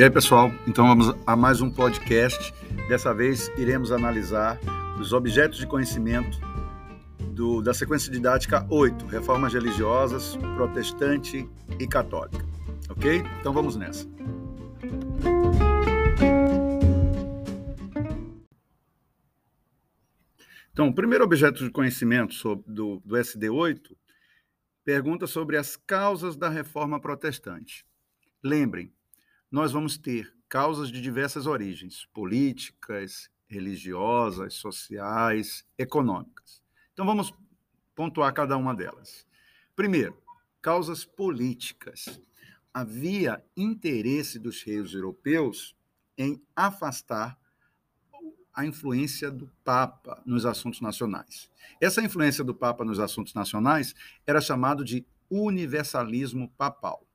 E aí, pessoal? Então vamos a mais um podcast. Dessa vez iremos analisar os objetos de conhecimento do, da sequência didática 8, reformas religiosas, protestante e católica. Ok? Então vamos nessa. Então, o primeiro objeto de conhecimento sobre, do, do SD8 pergunta sobre as causas da reforma protestante. Lembrem, nós vamos ter causas de diversas origens, políticas, religiosas, sociais, econômicas. Então vamos pontuar cada uma delas. Primeiro, causas políticas. Havia interesse dos reis europeus em afastar a influência do Papa nos assuntos nacionais. Essa influência do Papa nos assuntos nacionais era chamado de universalismo papal.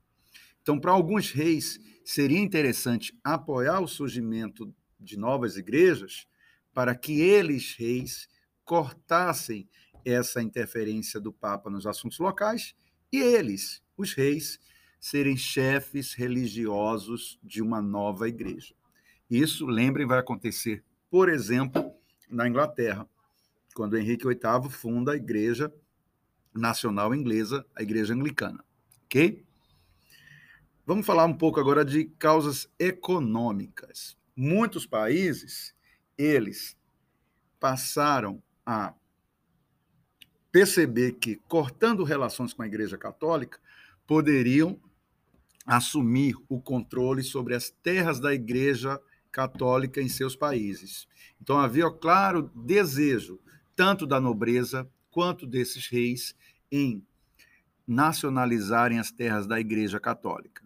Então, para alguns reis, seria interessante apoiar o surgimento de novas igrejas para que eles, reis, cortassem essa interferência do Papa nos assuntos locais e eles, os reis, serem chefes religiosos de uma nova igreja. Isso, lembrem, vai acontecer, por exemplo, na Inglaterra, quando Henrique VIII funda a Igreja Nacional Inglesa, a Igreja Anglicana. Ok? Vamos falar um pouco agora de causas econômicas. Muitos países, eles passaram a perceber que, cortando relações com a Igreja Católica, poderiam assumir o controle sobre as terras da Igreja Católica em seus países. Então havia, claro, desejo, tanto da nobreza quanto desses reis, em nacionalizarem as terras da Igreja Católica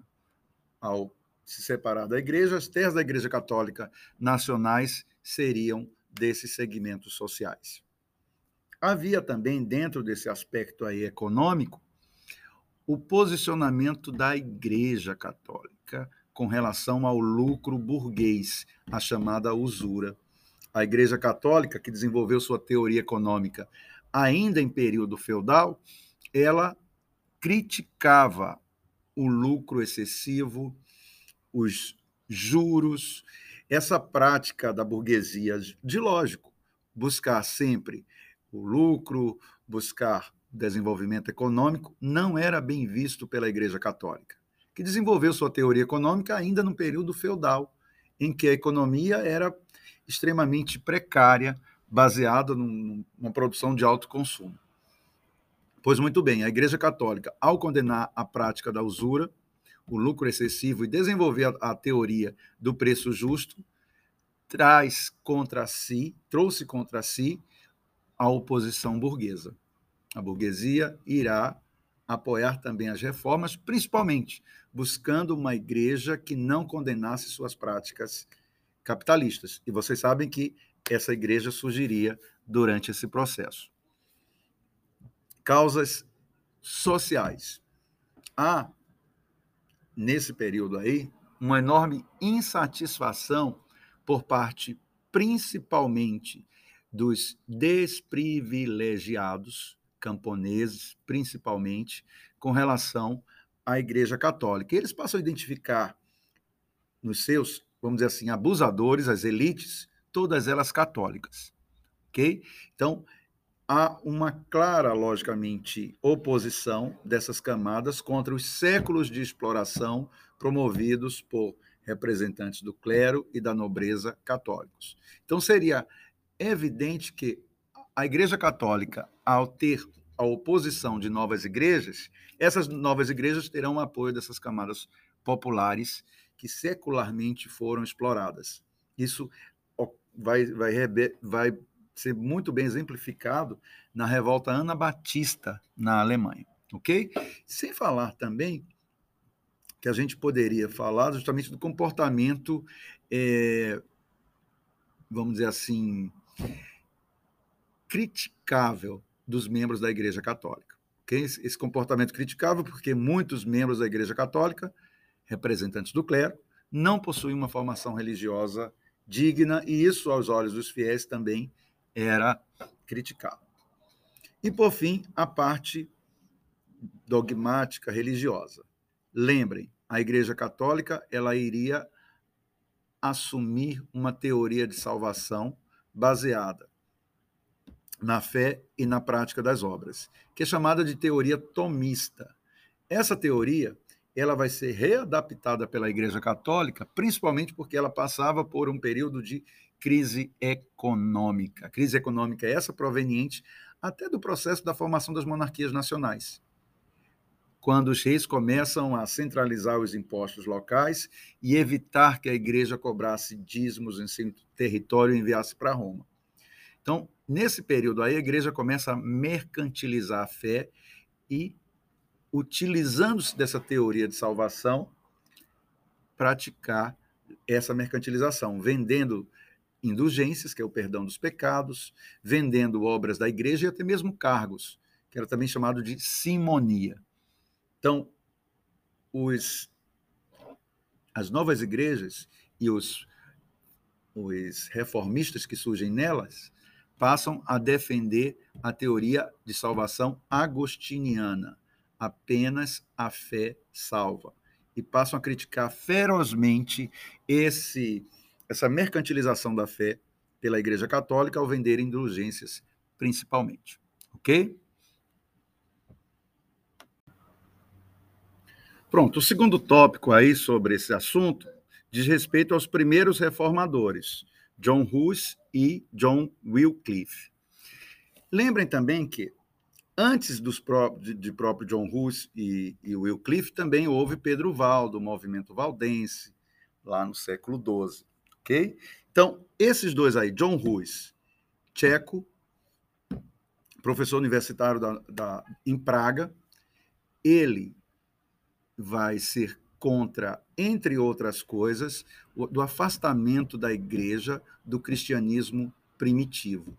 ao se separar da igreja, as terras da Igreja Católica nacionais seriam desses segmentos sociais. Havia também, dentro desse aspecto aí econômico, o posicionamento da Igreja Católica com relação ao lucro burguês, a chamada usura. A Igreja Católica, que desenvolveu sua teoria econômica ainda em período feudal, ela criticava o lucro excessivo, os juros, essa prática da burguesia de lógico, buscar sempre o lucro, buscar desenvolvimento econômico, não era bem visto pela Igreja Católica, que desenvolveu sua teoria econômica ainda no período feudal, em que a economia era extremamente precária, baseada numa produção de alto consumo. Pois muito bem, a Igreja Católica, ao condenar a prática da usura, o lucro excessivo e desenvolver a, a teoria do preço justo, traz contra si, trouxe contra si a oposição burguesa. A burguesia irá apoiar também as reformas, principalmente buscando uma igreja que não condenasse suas práticas capitalistas. E vocês sabem que essa igreja surgiria durante esse processo causas sociais. Há, nesse período aí, uma enorme insatisfação por parte, principalmente, dos desprivilegiados, camponeses, principalmente, com relação à Igreja Católica. Eles passam a identificar nos seus, vamos dizer assim, abusadores, as elites, todas elas católicas. Ok? Então, há uma clara, logicamente, oposição dessas camadas contra os séculos de exploração promovidos por representantes do clero e da nobreza católicos. Então, seria evidente que a Igreja Católica, ao ter a oposição de novas igrejas, essas novas igrejas terão o apoio dessas camadas populares que secularmente foram exploradas. Isso vai, vai, vai ser muito bem exemplificado na revolta anabatista na Alemanha, ok? Sem falar também que a gente poderia falar justamente do comportamento, é, vamos dizer assim, criticável dos membros da Igreja Católica. Okay? Esse comportamento criticável porque muitos membros da Igreja Católica, representantes do clero, não possuem uma formação religiosa digna e isso, aos olhos dos fiéis, também era criticado. E, por fim, a parte dogmática religiosa. Lembrem, a Igreja Católica ela iria assumir uma teoria de salvação baseada na fé e na prática das obras, que é chamada de teoria tomista. Essa teoria ela vai ser readaptada pela Igreja Católica, principalmente porque ela passava por um período de crise econômica. A crise econômica é essa proveniente até do processo da formação das monarquias nacionais. Quando os reis começam a centralizar os impostos locais e evitar que a igreja cobrasse dízimos em seu território e enviasse para Roma. Então, nesse período aí, a igreja começa a mercantilizar a fé e, utilizando-se dessa teoria de salvação, praticar essa mercantilização, vendendo indulgências, que é o perdão dos pecados, vendendo obras da igreja e até mesmo cargos, que era também chamado de simonia. Então, os, as novas igrejas e os, os reformistas que surgem nelas passam a defender a teoria de salvação agostiniana, apenas a fé salva, e passam a criticar ferozmente esse essa mercantilização da fé pela Igreja Católica ao vender indulgências, principalmente. Ok? Pronto, o segundo tópico aí sobre esse assunto diz respeito aos primeiros reformadores, John Hus e John Wycliffe. Lembrem também que antes dos pró de, de, próprio John Hus e, e Wycliffe também houve Pedro Val, do movimento valdense, lá no século XII Então, esses dois aí, John Ruiz, tcheco, professor universitário da, da, em Praga, ele vai ser contra, entre outras coisas, o, do afastamento da igreja do cristianismo primitivo.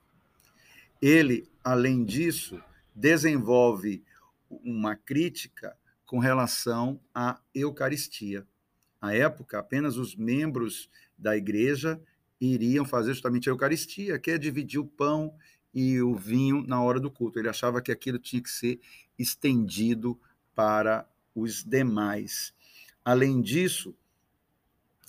Ele, além disso, desenvolve uma crítica com relação à Eucaristia. À época, apenas os membros da igreja iriam fazer justamente a Eucaristia, que é dividir o pão e o vinho na hora do culto. Ele achava que aquilo tinha que ser estendido para os demais. Além disso,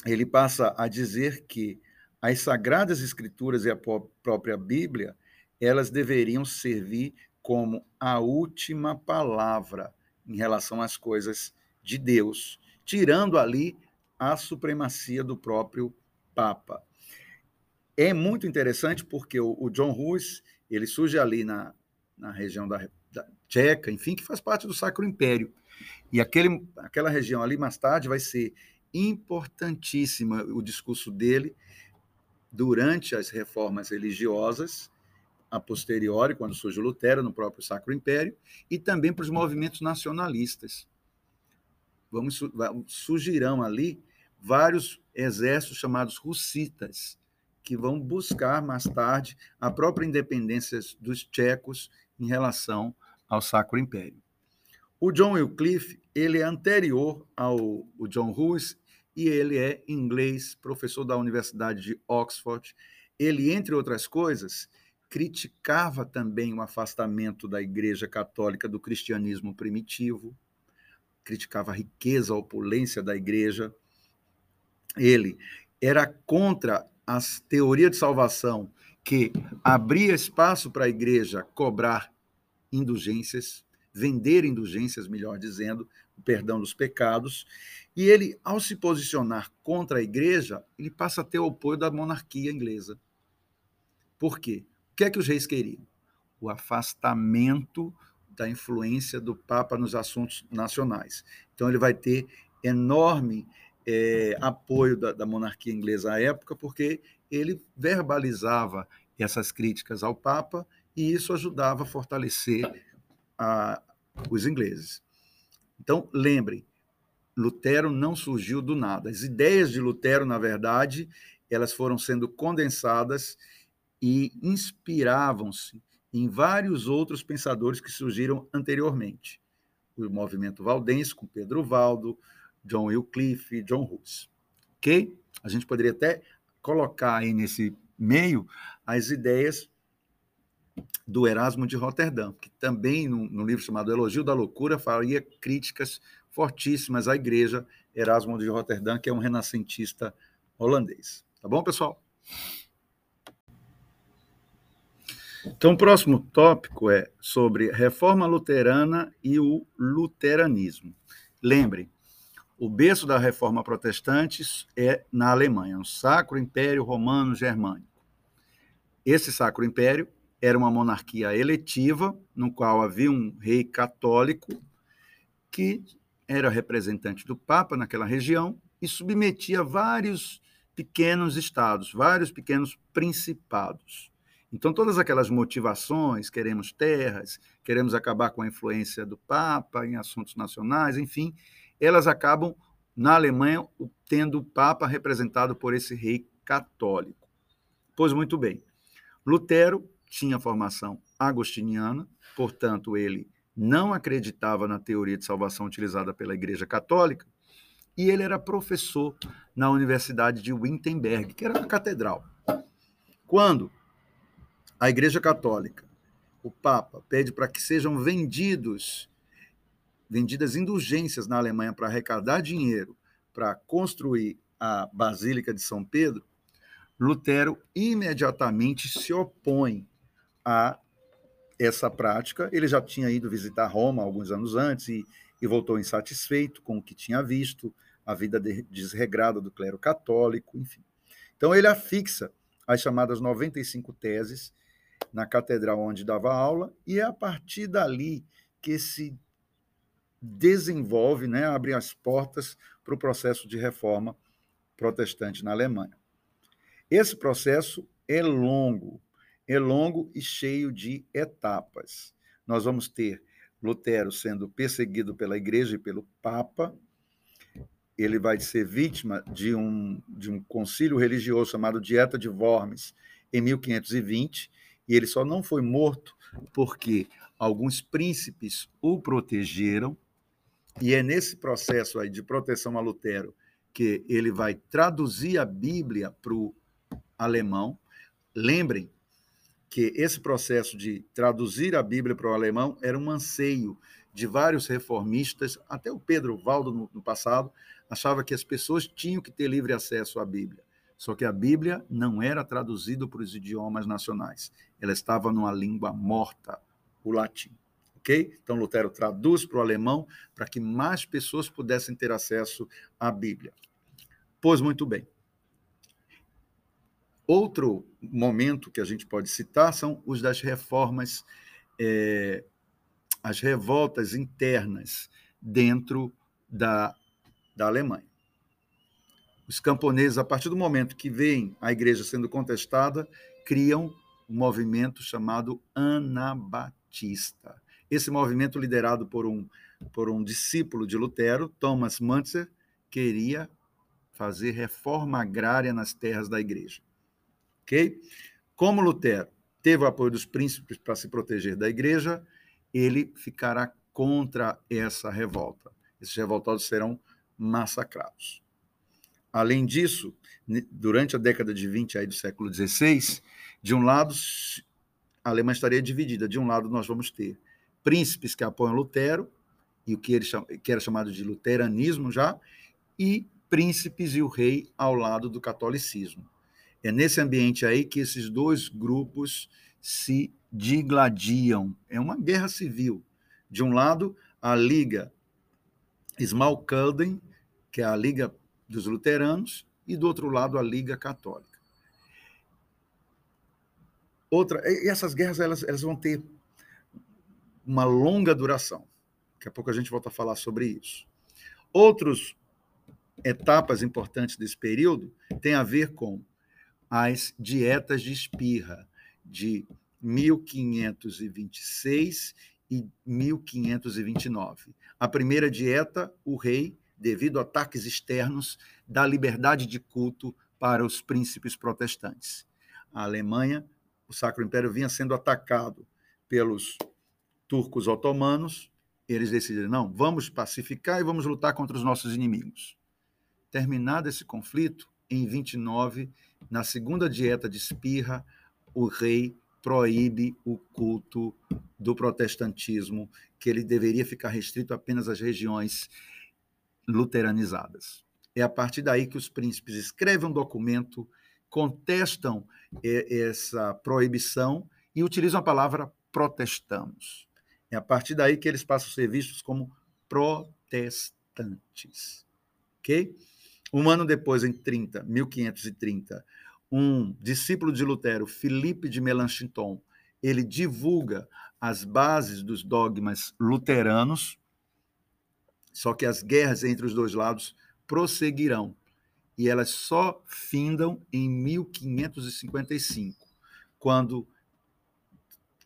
ele passa a dizer que as sagradas escrituras e a própria Bíblia, elas deveriam servir como a última palavra em relação às coisas de Deus, tirando ali a supremacia do próprio Papa. É muito interessante porque o, o John Hus, ele surge ali na, na região da, da Tcheca, enfim, que faz parte do Sacro Império. E aquele, aquela região ali, mais tarde, vai ser importantíssima o discurso dele durante as reformas religiosas, a posteriori, quando surge o Lutero no próprio Sacro Império, e também para os movimentos nacionalistas. Vamos, surgirão ali vários exércitos chamados russitas, que vão buscar mais tarde a própria independência dos tchecos em relação ao Sacro Império. O John Wycliffe, ele é anterior ao John Hus e ele é inglês, professor da Universidade de Oxford. Ele, entre outras coisas, criticava também o afastamento da Igreja Católica do cristianismo primitivo, criticava a riqueza, a opulência da Igreja, ele era contra a teoria de salvação que abria espaço para a igreja cobrar indulgências, vender indulgências, melhor dizendo, o perdão dos pecados. E ele, ao se posicionar contra a igreja, ele passa a ter o apoio da monarquia inglesa. Por quê? O que é que os reis queriam? O afastamento da influência do Papa nos assuntos nacionais. Então, ele vai ter enorme é, apoio da, da, monarquia inglesa à época, porque ele verbalizava essas críticas ao Papa e isso ajudava a fortalecer a, os ingleses. Então, lembrem, Lutero não surgiu do nada. As ideias de Lutero, na verdade, elas foram sendo condensadas e inspiravam-se em vários outros pensadores que surgiram anteriormente. O movimento valdense, com Pedro Valdo, John Wycliffe, John Hus. Ok? A gente poderia até colocar aí nesse meio as ideias do Erasmo de Roterdã, que também, no, livro chamado Elogio da Loucura, faria críticas fortíssimas à igreja Erasmo de Roterdã, que é um renascentista holandês. Tá bom, pessoal? Então, o próximo tópico é sobre reforma luterana e o luteranismo. Lembrem, o berço da reforma protestante é na Alemanha, o Sacro Império Romano Germânico. Esse Sacro Império era uma monarquia eletiva, no qual havia um rei católico que era representante do Papa naquela região e submetia vários pequenos estados, vários pequenos principados. Então, todas aquelas motivações, queremos terras, queremos acabar com a influência do Papa em assuntos nacionais, enfim, elas acabam, na Alemanha, tendo o Papa representado por esse rei católico. Pois muito bem, Lutero tinha formação agostiniana, portanto, ele não acreditava na teoria de salvação utilizada pela Igreja Católica, e ele era professor na Universidade de Wittenberg, que era uma catedral. Quando a Igreja Católica, o Papa, pede para que sejam vendidos vendidas indulgências na Alemanha para arrecadar dinheiro para construir a Basílica de São Pedro, Lutero imediatamente se opõe a essa prática. Ele já tinha ido visitar Roma alguns anos antes e, e voltou insatisfeito com o que tinha visto, a vida desregrada do clero católico, enfim. Então ele afixa as chamadas 95 teses na catedral onde dava aula, e é a partir dali que se desenvolve, né, abre as portas para o processo de reforma protestante na Alemanha. Esse processo é longo, é longo e cheio de etapas. Nós vamos ter Lutero sendo perseguido pela igreja e pelo Papa. Ele vai ser vítima de um, de um concílio religioso chamado Dieta de Worms, em 1520, e ele só não foi morto porque alguns príncipes o protegeram, e é nesse processo aí de proteção a Lutero que ele vai traduzir a Bíblia para o alemão. Lembrem que esse processo de traduzir a Bíblia para o alemão era um anseio de vários reformistas, até o Pedro Valdo no, no passado achava que as pessoas tinham que ter livre acesso à Bíblia. Só que a Bíblia não era traduzida para os idiomas nacionais. Ela estava numa língua morta, o latim. Ok? Então Lutero traduz para o alemão para que mais pessoas pudessem ter acesso à Bíblia. Pois muito bem. Outro momento que a gente pode citar são os das reformas, é, as revoltas internas dentro da, da Alemanha. Os camponeses, a partir do momento que veem a igreja sendo contestada, criam um movimento chamado Anabatista. Esse movimento, liderado por um, por um discípulo de Lutero, Thomas Mantzer, queria fazer reforma agrária nas terras da igreja. Ok? Como Lutero teve o apoio dos príncipes para se proteger da igreja, ele ficará contra essa revolta. Esses revoltados serão massacrados. Além disso, durante a década de 20 aí do século XVI, de um lado, a Alemanha estaria dividida. De um lado, nós vamos ter príncipes que apoiam Lutero, e o que, ele, que era chamado de luteranismo já, e príncipes e o rei ao lado do catolicismo. É nesse ambiente aí que esses dois grupos se digladiam. É uma guerra civil. De um lado, a Liga Smalkalden, que é a Liga dos Luteranos, e do outro lado, a Liga Católica. Outra, essas guerras elas, elas vão ter uma longa duração. Daqui a pouco a gente volta a falar sobre isso. Outras etapas importantes desse período têm a ver com as dietas de espirra de 1526 e 1529. A primeira dieta, o rei, devido a ataques externos, dá liberdade de culto para os príncipes protestantes. A Alemanha o Sacro Império vinha sendo atacado pelos turcos otomanos, eles decidiram, não, vamos pacificar e vamos lutar contra os nossos inimigos. Terminado esse conflito, em 29, na segunda dieta de Espirra, o rei proíbe o culto do protestantismo, que ele deveria ficar restrito apenas às regiões luteranizadas. É a partir daí que os príncipes escrevem um documento, contestam é, essa proibição e utilizam a palavra protestamos. É a partir daí que eles passam a ser vistos como protestantes. Ok? Um ano depois, em 30, 1530, um discípulo de Lutero, Filipe de Melanchthon, ele divulga as bases dos dogmas luteranos, só que as guerras entre os dois lados prosseguirão e elas só findam em 1555, quando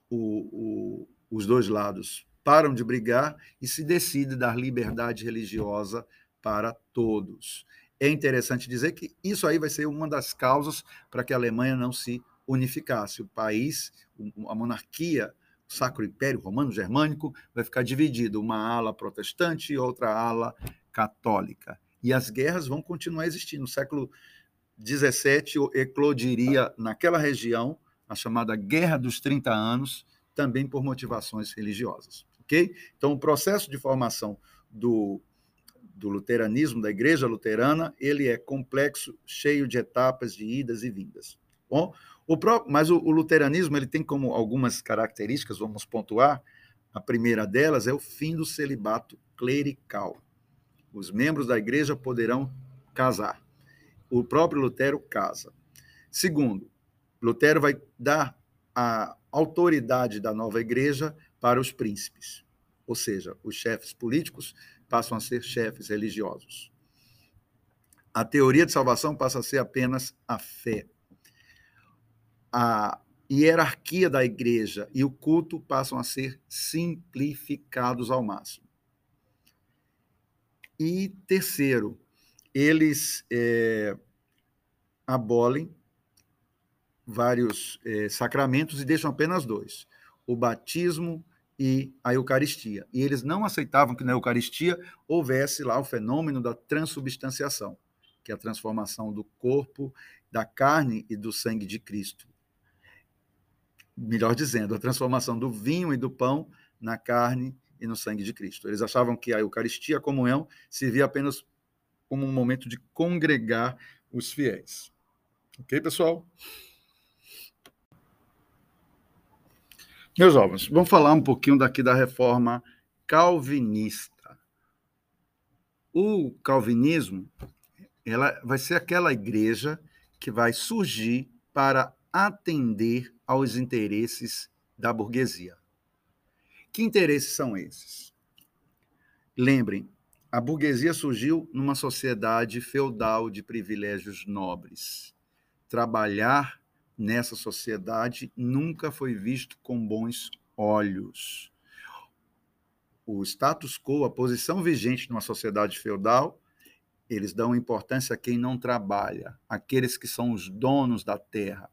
o, o, os dois lados param de brigar e se decide dar liberdade religiosa para todos. É interessante dizer que isso aí vai ser uma das causas para que a Alemanha não se unificasse. O país, a monarquia, o Sacro Império Romano Germânico, vai ficar dividido, uma ala protestante e outra ala católica. E as guerras vão continuar existindo. No século XVII eclodiria naquela região a chamada Guerra dos 30 Anos, também por motivações religiosas. ok? Então, o processo de formação do do luteranismo, da igreja luterana, ele é complexo, cheio de etapas, de idas e vindas. Bom, o próprio, mas o, o luteranismo ele tem como algumas características, vamos pontuar. A primeira delas é o fim do celibato clerical. Os membros da igreja poderão casar. O próprio Lutero casa. Segundo, Lutero vai dar a autoridade da nova igreja para os príncipes, ou seja, os chefes políticos passam a ser chefes religiosos. A teoria de salvação passa a ser apenas a fé. A hierarquia da igreja e o culto passam a ser simplificados ao máximo. E terceiro, eles é, abolem vários é, sacramentos e deixam apenas dois: o batismo e a Eucaristia. E eles não aceitavam que na Eucaristia houvesse lá o fenômeno da transubstanciação, que é a transformação do corpo, da carne e do sangue de Cristo. Melhor dizendo, a transformação do vinho e do pão na carne e no sangue de Cristo. Eles achavam que a Eucaristia, a comunhão, servia apenas como um momento de congregar os fiéis. Ok, pessoal? Meus jovens, vamos falar um pouquinho daqui da reforma calvinista. O calvinismo ela vai ser aquela igreja que vai surgir para atender aos interesses da burguesia. Que interesses são esses? Lembrem, a burguesia surgiu numa sociedade feudal de privilégios nobres. Trabalhar nessa sociedade nunca foi visto com bons olhos. O status quo, a posição vigente numa sociedade feudal, eles dão importância a quem não trabalha, aqueles que são os donos da terra.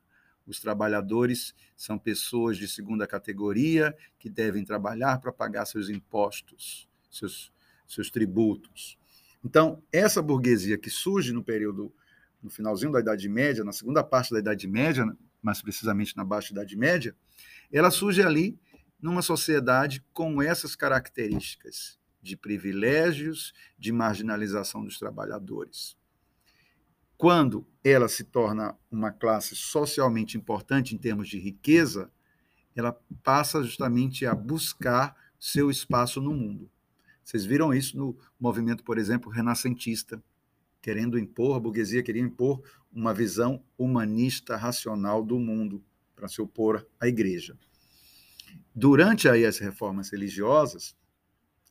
Os trabalhadores são pessoas de segunda categoria que devem trabalhar para pagar seus impostos, seus, seus tributos. Então, essa burguesia que surge no período no finalzinho da Idade Média, na segunda parte da Idade Média, mais precisamente na Baixa Idade Média, ela surge ali numa sociedade com essas características de privilégios, de marginalização dos trabalhadores. Quando ela se torna uma classe socialmente importante em termos de riqueza, ela passa justamente a buscar seu espaço no mundo. Vocês viram isso no movimento, por exemplo, renascentista, querendo impor, a burguesia queria impor uma visão humanista, racional do mundo para se opor à igreja. Durante aí as reformas religiosas,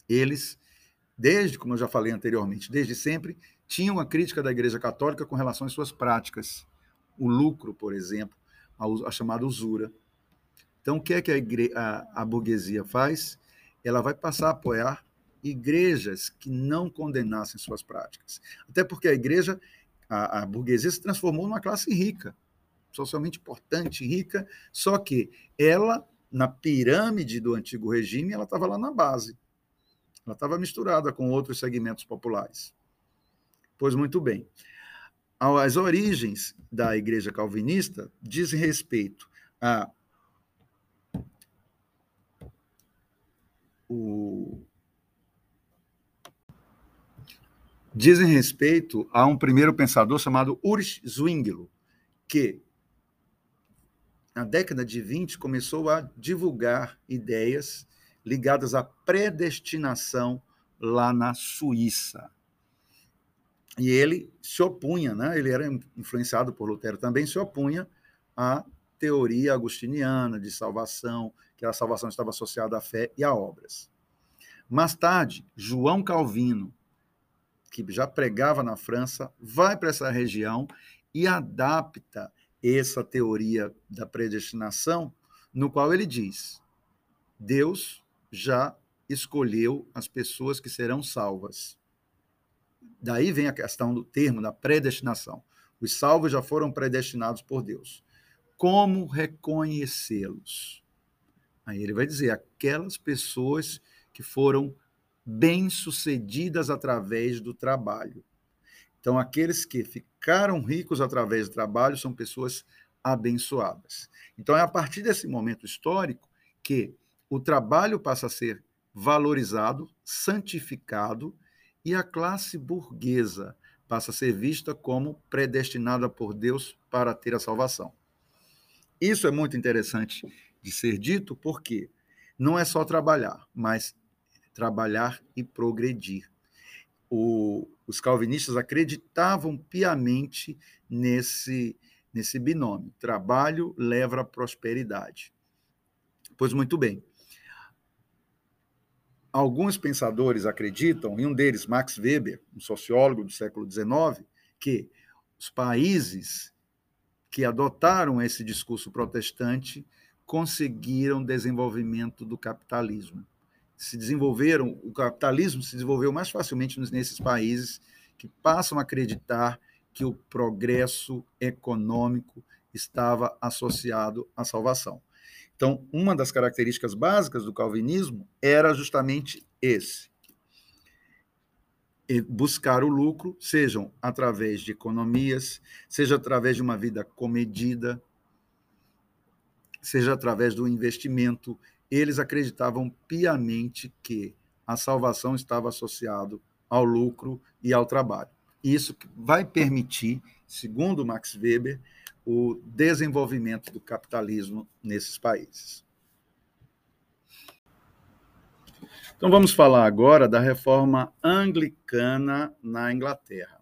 eles, desde, como eu já falei anteriormente, desde sempre, tinham uma crítica da igreja católica com relação às suas práticas. O lucro, por exemplo, a, a chamada usura. Então, o que é que a, igre... a, a burguesia faz? Ela vai passar a apoiar igrejas que não condenassem suas práticas. Até porque a igreja, a, a burguesia se transformou numa classe rica, socialmente importante, rica, só que ela, na pirâmide do antigo regime, ela estava lá na base. Ela estava misturada com outros segmentos populares. Pois muito bem. As origens da igreja calvinista dizem respeito a o, dizem respeito a um primeiro pensador chamado Ulrich Zwingli, que na década de 20 começou a divulgar ideias ligadas à predestinação lá na Suíça. E ele se opunha, né? ele era influenciado por Lutero também, se opunha à teoria agustiniana de salvação, que a salvação estava associada à fé e a obras. Mais tarde, João Calvino, que já pregava na França, vai para essa região e adapta essa teoria da predestinação, no qual ele diz: Deus já escolheu as pessoas que serão salvas. Daí vem a questão do termo da predestinação. Os salvos já foram predestinados por Deus. Como reconhecê-los? Aí ele vai dizer: aquelas pessoas que foram bem-sucedidas através do trabalho. Então, aqueles que ficaram ricos através do trabalho são pessoas abençoadas. Então, é a partir desse momento histórico que o trabalho passa a ser valorizado, santificado, e a classe burguesa passa a ser vista como predestinada por Deus para ter a salvação. Isso é muito interessante de ser dito, porque não é só trabalhar, mas trabalhar e progredir. O, os calvinistas acreditavam piamente nesse, nesse binômio: trabalho leva à prosperidade. Pois muito bem. Alguns pensadores acreditam, e um deles, Max Weber, um sociólogo do século XIX, que os países que adotaram esse discurso protestante conseguiram desenvolvimento do capitalismo se desenvolveram, o capitalismo se desenvolveu mais facilmente nesses países que passam a acreditar que o progresso econômico estava associado à salvação. Então, uma das características básicas do calvinismo era justamente esse: buscar o lucro, sejam através de economias, seja através de uma vida comedida, seja através do investimento eles acreditavam piamente que a salvação estava associado ao lucro e ao trabalho. Isso vai permitir, segundo Max Weber, o desenvolvimento do capitalismo nesses países. Então vamos falar agora da reforma anglicana na Inglaterra.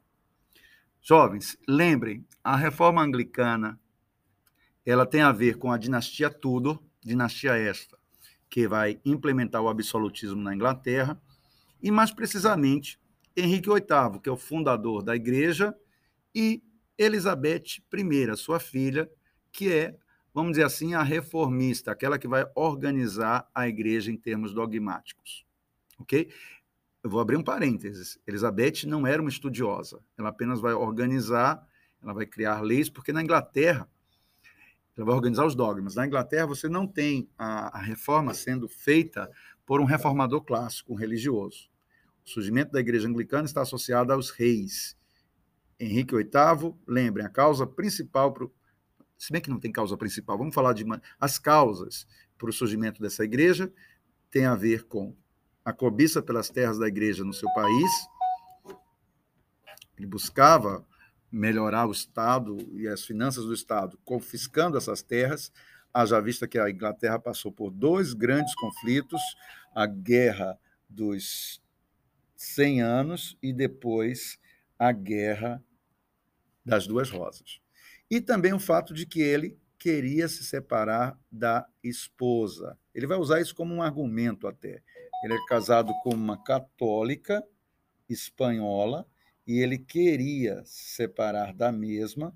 Jovens, lembrem, a reforma anglicana ela tem a ver com a dinastia Tudor, dinastia esta, que vai implementar o absolutismo na Inglaterra, e mais precisamente Henrique VIII, que é o fundador da igreja, e Elizabeth I, sua filha, que é, vamos dizer assim, a reformista, aquela que vai organizar a igreja em termos dogmáticos. Ok? Eu vou abrir um parênteses. Elizabeth não era uma estudiosa, ela apenas vai organizar, ela vai criar leis, porque na Inglaterra ela vai organizar os dogmas. Na Inglaterra, você não tem a, a reforma sendo feita por um reformador clássico, um religioso. O surgimento da igreja anglicana está associado aos reis. Henrique VIII, lembrem, a causa principal, pro, se bem que não tem causa principal, vamos falar de uma, as causas para o surgimento dessa igreja tem a ver com a cobiça pelas terras da igreja no seu país. Ele buscava melhorar o Estado e as finanças do Estado, confiscando essas terras, haja vista que a Inglaterra passou por dois grandes conflitos, a Guerra dos 100 Anos e depois a Guerra das Duas Rosas. E também o fato de que ele queria se separar da esposa. Ele vai usar isso como um argumento até. Ele é casado com uma católica espanhola e ele queria se separar da mesma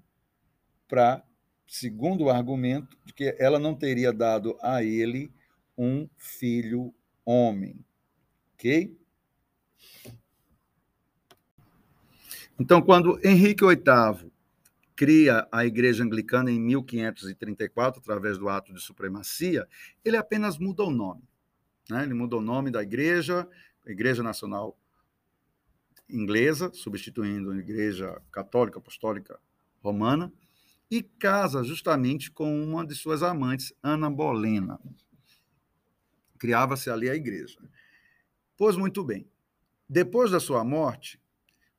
para, segundo o argumento, de que ela não teria dado a ele um filho homem. Ok? Então, quando Henrique VIII cria a Igreja Anglicana em 1534, através do ato de supremacia, ele apenas muda o nome. Né? Ele muda o nome da igreja, Igreja Nacional inglesa, substituindo a Igreja Católica Apostólica Romana, e casa justamente com uma de suas amantes, Ana Bolena. Criava-se ali a igreja. Pois muito bem. Depois da sua morte,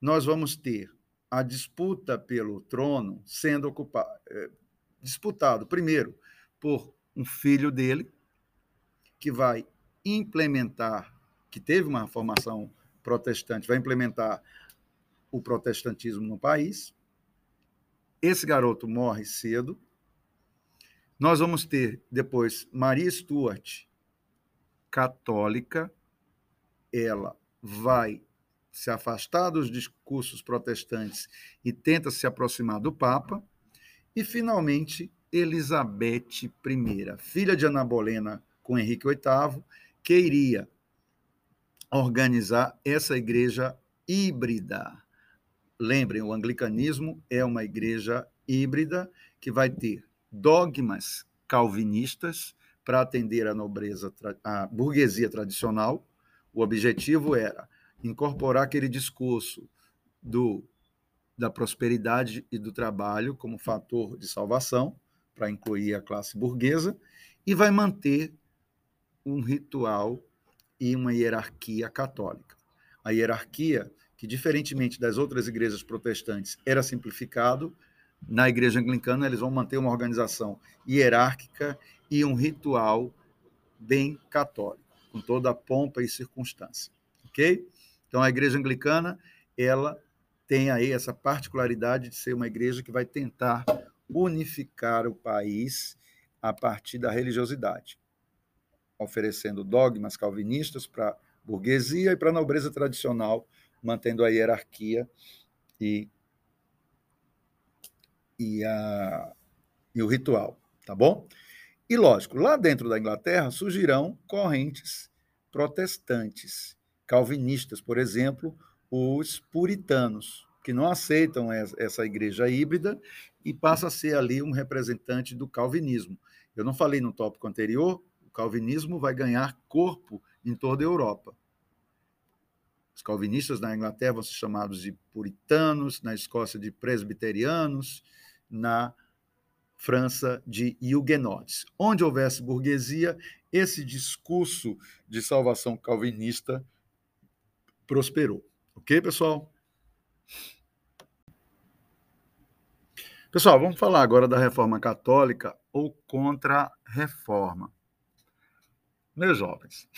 nós vamos ter a disputa pelo trono sendo ocupado, é, disputado primeiro por um filho dele, que vai implementar, que teve uma formação protestante, vai implementar o protestantismo no país. Esse garoto morre cedo. Nós vamos ter depois Maria Stuart, católica, ela vai se afastar dos discursos protestantes e tenta se aproximar do Papa. E, finalmente, Elizabeth I, filha de Ana Bolena com Henrique VIII, que iria organizar essa igreja híbrida. Lembrem, o anglicanismo é uma igreja híbrida que vai ter dogmas calvinistas para atender a nobreza, a burguesia tradicional. O objetivo era incorporar aquele discurso do, da prosperidade e do trabalho como fator de salvação, para incluir a classe burguesa, e vai manter um ritual e uma hierarquia católica. A hierarquia, que diferentemente das outras igrejas protestantes era simplificado, na igreja anglicana eles vão manter uma organização hierárquica e um ritual bem católico, com toda a pompa e circunstância, ok? Então, a igreja anglicana, ela tem aí essa particularidade de ser uma igreja que vai tentar unificar o país a partir da religiosidade, oferecendo dogmas calvinistas para a burguesia e para a nobreza tradicional, mantendo a hierarquia e, e, a, e o ritual, tá bom? E lógico, lá dentro da Inglaterra surgirão correntes protestantes calvinistas, por exemplo, os puritanos, que não aceitam essa igreja híbrida e passa a ser ali um representante do calvinismo. Eu não falei no tópico anterior, calvinismo vai ganhar corpo em toda a Europa. Os calvinistas na Inglaterra vão ser chamados de puritanos, na Escócia de presbiterianos, na França de huguenotes. Onde houvesse burguesia, esse discurso de salvação calvinista prosperou. Ok, pessoal? Pessoal, vamos falar agora da reforma católica ou contra-reforma. Meus jovens,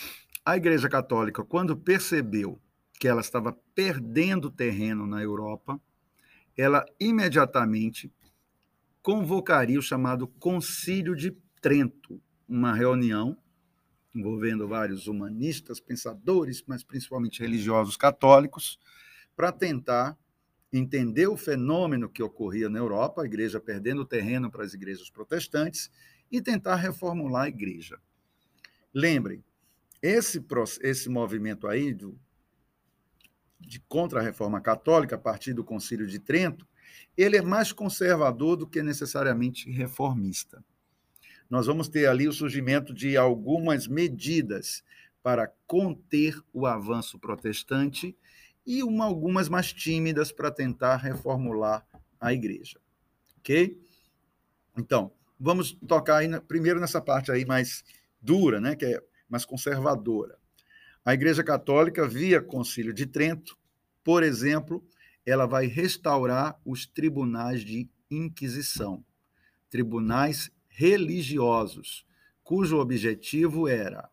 a Igreja Católica, quando percebeu que ela estava perdendo terreno na Europa, ela imediatamente convocaria o chamado Concílio de Trento, uma reunião envolvendo vários humanistas, pensadores, mas principalmente religiosos católicos, para tentar entender o fenômeno que ocorria na Europa, a igreja perdendo terreno para as igrejas protestantes, e tentar reformular a igreja. Lembrem, esse, esse movimento aí do, de contra a reforma católica, a partir do Concílio de Trento, ele é mais conservador do que necessariamente reformista nós vamos ter ali o surgimento de algumas medidas para conter o avanço protestante e uma, algumas mais tímidas para tentar reformular a igreja. Ok? Então, vamos tocar aí primeiro nessa parte aí mais dura, né, que é mais conservadora. A Igreja Católica, via Concílio de Trento, por exemplo, ela vai restaurar os tribunais de Inquisição, tribunais religiosos, cujo objetivo era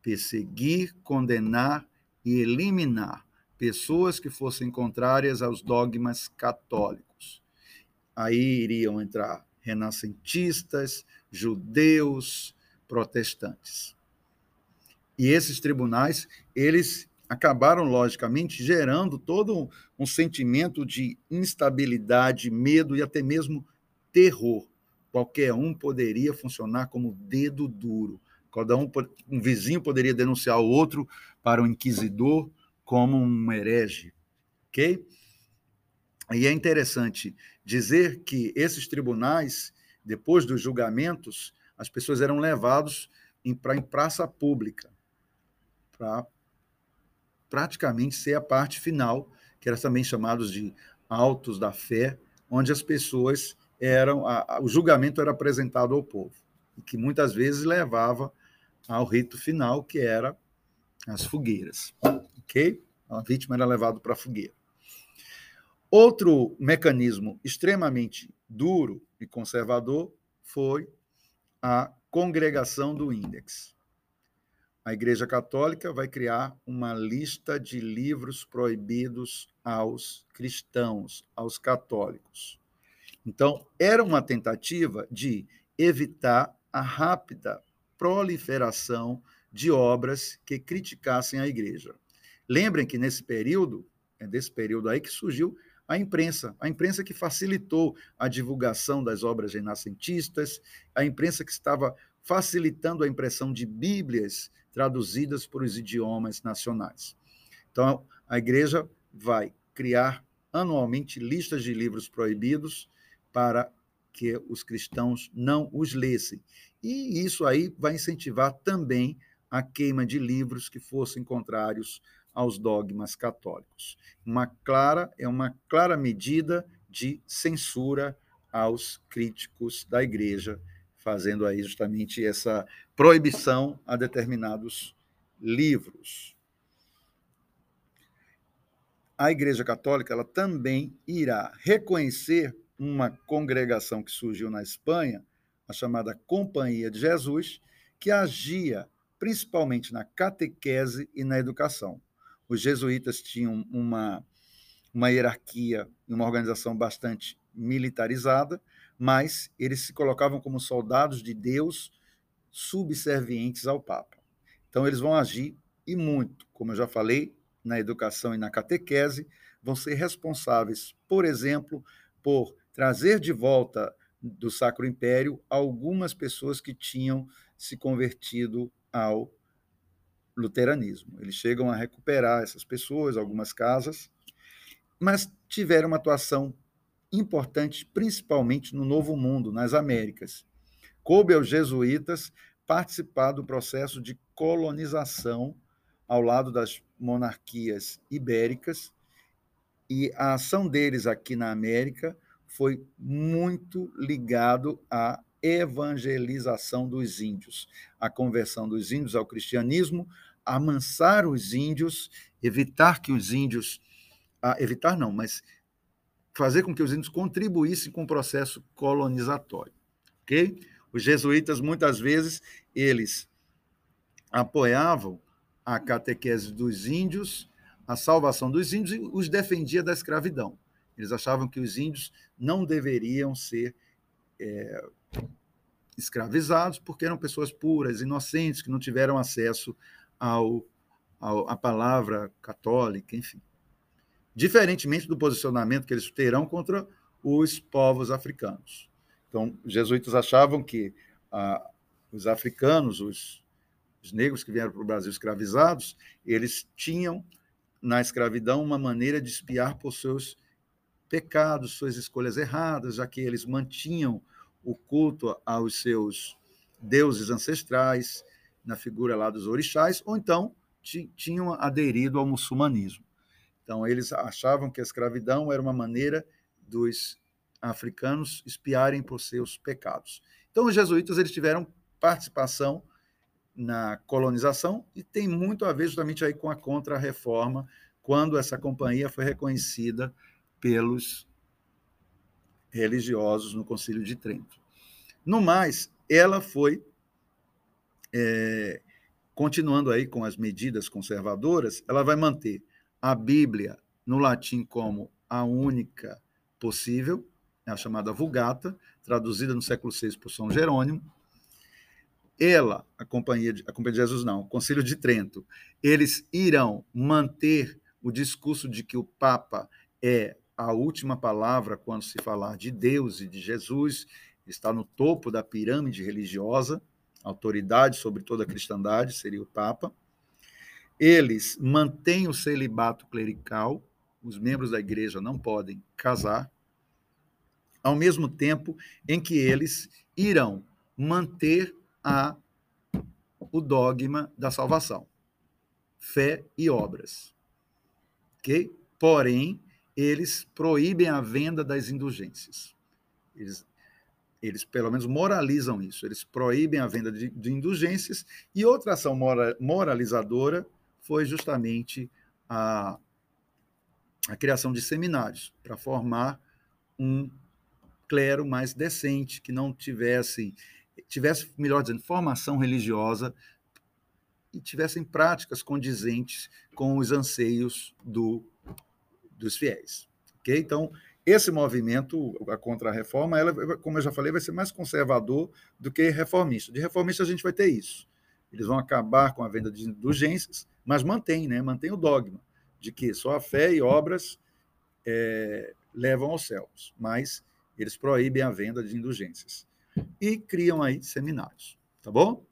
perseguir, condenar e eliminar pessoas que fossem contrárias aos dogmas católicos. Aí iriam entrar renascentistas, judeus, protestantes. E esses tribunais, eles acabaram, logicamente, gerando todo um sentimento de instabilidade, medo e até mesmo terror qualquer um poderia funcionar como dedo duro. Cada um, um vizinho poderia denunciar o outro para o inquisidor como um herege, ok? E é interessante dizer que esses tribunais, depois dos julgamentos, as pessoas eram levados para em praça pública, para praticamente ser a parte final, que era também chamados de autos da fé, onde as pessoas eram a, a, o julgamento era apresentado ao povo e que muitas vezes levava ao rito final que era as fogueiras, ok? A vítima era levada para a fogueira. Outro mecanismo extremamente duro e conservador foi a congregação do índex. A Igreja Católica vai criar uma lista de livros proibidos aos cristãos, aos católicos. Então, era uma tentativa de evitar a rápida proliferação de obras que criticassem a igreja. Lembrem que nesse período, é desse período aí que surgiu a imprensa, a imprensa que facilitou a divulgação das obras renascentistas, a imprensa que estava facilitando a impressão de Bíblias traduzidas para os idiomas nacionais. Então, a igreja vai criar anualmente listas de livros proibidos para que os cristãos não os lessem. E isso aí vai incentivar também a queima de livros que fossem contrários aos dogmas católicos. Uma clara é uma clara medida de censura aos críticos da igreja, fazendo aí justamente essa proibição a determinados livros. A Igreja Católica ela também irá reconhecer uma congregação que surgiu na Espanha, a chamada Companhia de Jesus, que agia principalmente na catequese e na educação. Os jesuítas tinham uma, uma hierarquia e uma organização bastante militarizada, mas eles se colocavam como soldados de Deus subservientes ao Papa. Então, eles vão agir e muito, como eu já falei, na educação e na catequese, vão ser responsáveis, por exemplo, por trazer de volta do Sacro Império algumas pessoas que tinham se convertido ao luteranismo. Eles chegam a recuperar essas pessoas, algumas casas, mas tiveram uma atuação importante, principalmente no Novo Mundo, nas Américas. Coube aos jesuítas participar do processo de colonização ao lado das monarquias ibéricas, e a ação deles aqui na América foi muito ligado à evangelização dos índios, a conversão dos índios ao cristianismo, amansar os índios, evitar que os índios, ah, evitar não, mas fazer com que os índios contribuíssem com o processo colonizatório, ok? Os jesuítas muitas vezes eles apoiavam a catequese dos índios, a salvação dos índios e os defendia da escravidão. Eles achavam que os índios não deveriam ser é, escravizados porque eram pessoas puras, inocentes, que não tiveram acesso ao, ao, à palavra católica, enfim. Diferentemente do posicionamento que eles terão contra os povos africanos. Então, os jesuítas achavam que ah, os africanos, os, os negros que vieram para o Brasil escravizados, eles tinham na escravidão uma maneira de espiar por seus pecados, suas escolhas erradas, já que eles mantinham o culto aos seus deuses ancestrais, na figura lá dos orixás, ou então tinham aderido ao muçulmanismo. Então, eles achavam que a escravidão era uma maneira dos africanos espiarem por seus pecados. Então, os jesuítas eles tiveram participação na colonização e tem muito a ver justamente aí com a contra-reforma, quando essa companhia foi reconhecida pelos religiosos no Concílio de Trento. No mais, ela foi, é, continuando aí com as medidas conservadoras, ela vai manter a Bíblia no latim como a única possível, é a chamada Vulgata, traduzida no século VI por São Jerônimo. Ela, a Companhia de, a Companhia de Jesus não, o Concílio de Trento, eles irão manter o discurso de que o Papa é a última palavra quando se falar de Deus e de Jesus, está no topo da pirâmide religiosa, autoridade sobre toda a cristandade, seria o Papa. Eles mantêm o celibato clerical, os membros da igreja não podem casar, ao mesmo tempo em que eles irão manter a, o dogma da salvação, fé e obras. Ok? Porém, eles proíbem a venda das indulgências. Eles, eles pelo menos moralizam isso. Eles proíbem a venda de, de indulgências. E outra ação mora, moralizadora foi justamente a, a criação de seminários para formar um clero mais decente, que não tivesse, tivesse, melhor dizendo, formação religiosa e tivessem práticas condizentes com os anseios do, dos fiéis. Okay? Então, esse movimento, a contra-reforma, ela, como eu já falei, vai ser mais conservador do que reformista. De reformista a gente vai ter isso. Eles vão acabar com a venda de indulgências, mas mantém, né? mantém o dogma de que só a fé e obras é, levam aos céus, mas eles proíbem a venda de indulgências. E criam aí seminários, tá bom?